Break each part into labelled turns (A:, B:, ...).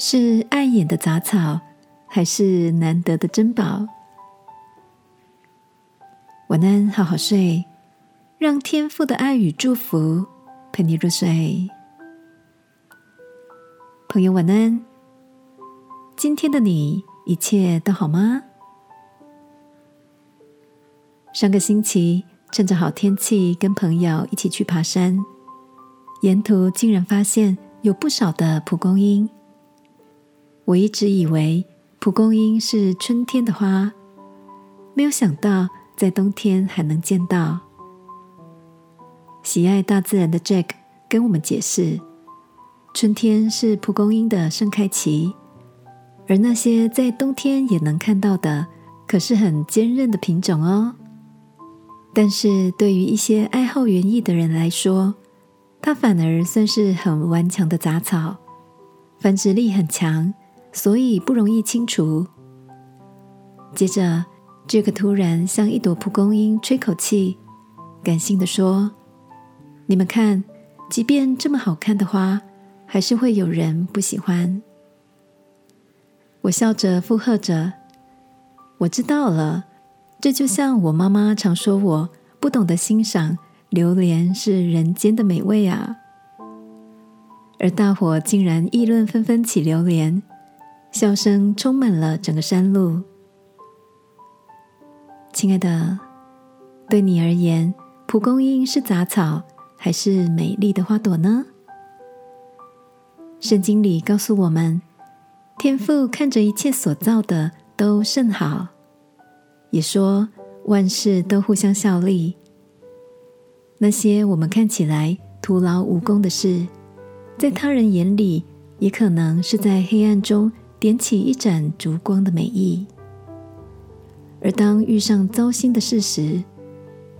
A: 是碍眼的杂草，还是难得的珍宝？晚安，好好睡，让天父的爱与祝福陪你入睡。朋友，晚安。今天的你一切都好吗？上个星期趁着好天气，跟朋友一起去爬山，沿途竟然发现有不少的蒲公英。我一直以为蒲公英是春天的花，没有想到在冬天还能见到。喜爱大自然的 Jack 跟我们解释，春天是蒲公英的盛开期，而那些在冬天也能看到的，可是很坚韧的品种哦。但是对于一些爱好园艺的人来说，它反而算是很顽强的杂草，繁殖力很强。所以不容易清除。接着，这个突然像一朵蒲公英吹口气，感性的说：“你们看，即便这么好看的花，还是会有人不喜欢。”我笑着附和着：“我知道了，这就像我妈妈常说我不懂得欣赏榴莲是人间的美味啊。”而大伙竟然议论纷纷起榴莲。笑声充满了整个山路。亲爱的，对你而言，蒲公英是杂草还是美丽的花朵呢？圣经里告诉我们，天父看着一切所造的都甚好，也说万事都互相效力。那些我们看起来徒劳无功的事，在他人眼里，也可能是在黑暗中。点起一盏烛光的美意，而当遇上糟心的事时，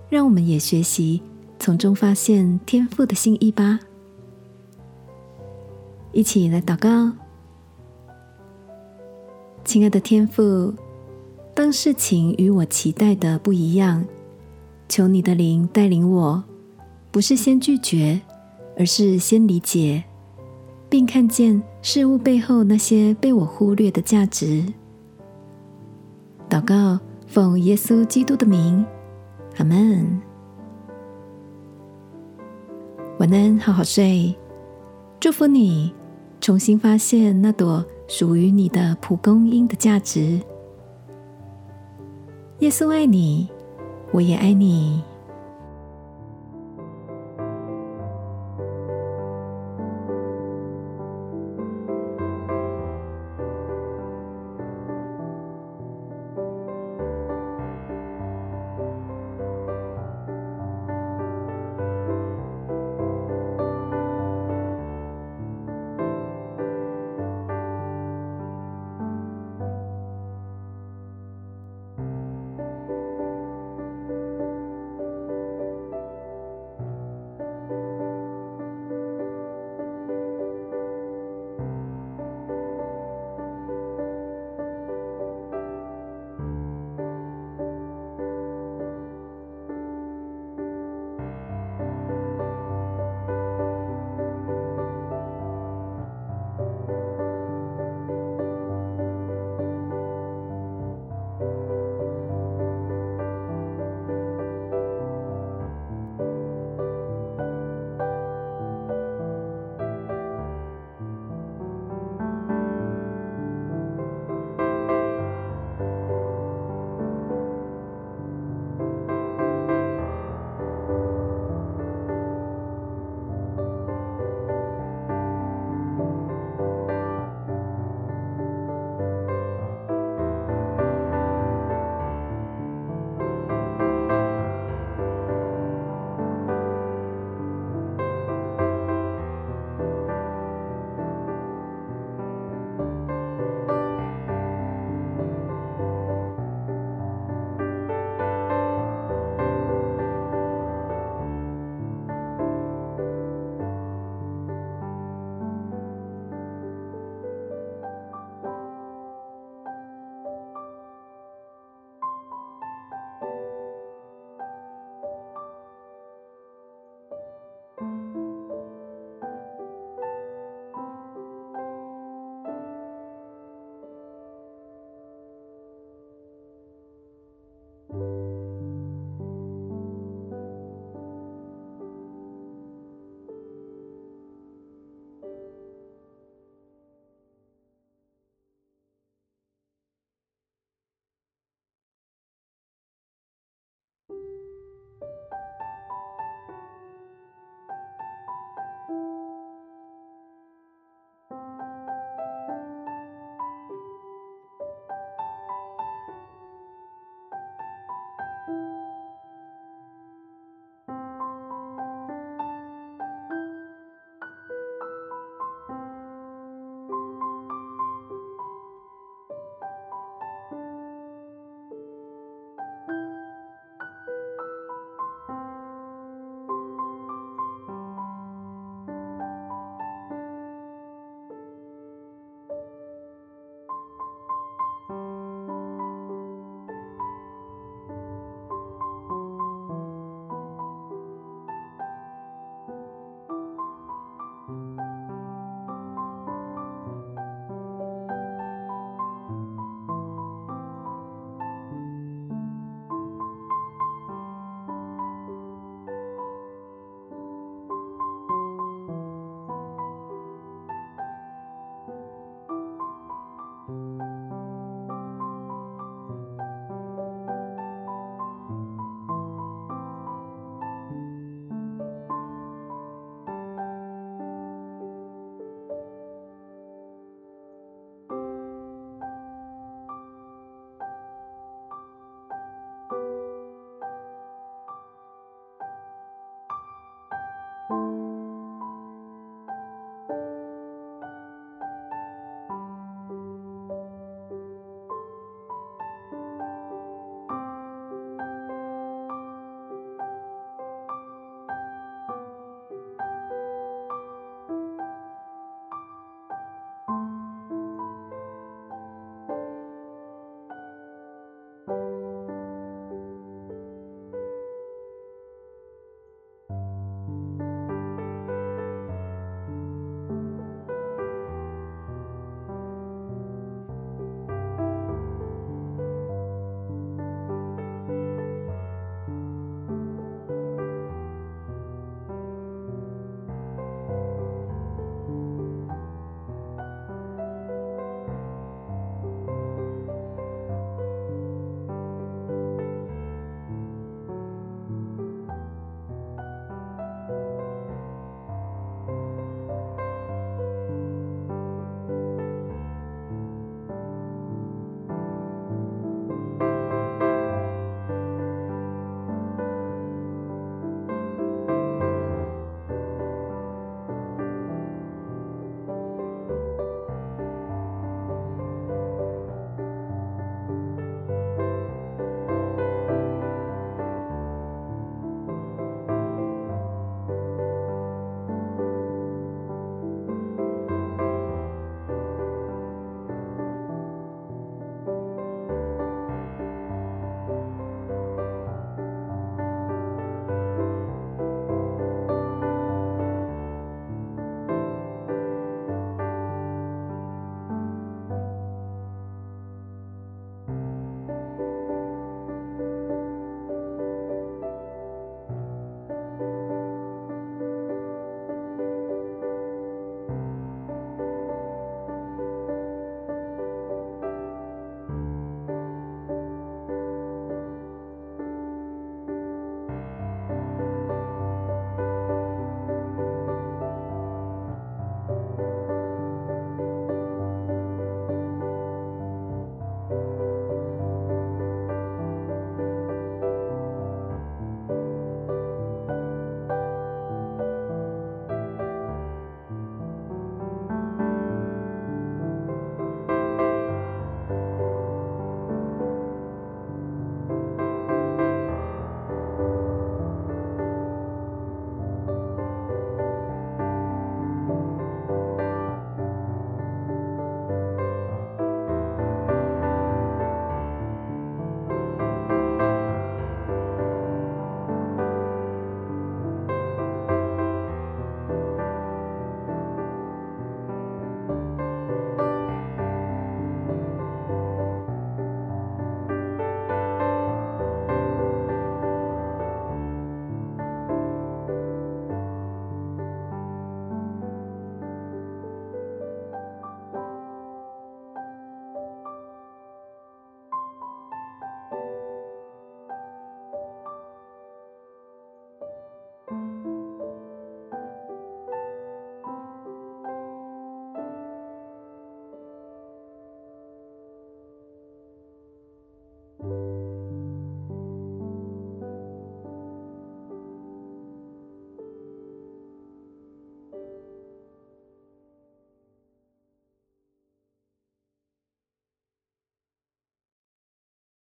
A: 让我们也学习从中发现天赋的心意吧。一起来祷告，亲爱的天父，当事情与我期待的不一样，求你的灵带领我，不是先拒绝，而是先理解。并看见事物背后那些被我忽略的价值。祷告，奉耶稣基督的名，阿门。晚安，好好睡。祝福你，重新发现那朵属于你的蒲公英的价值。耶稣爱你，我也爱你。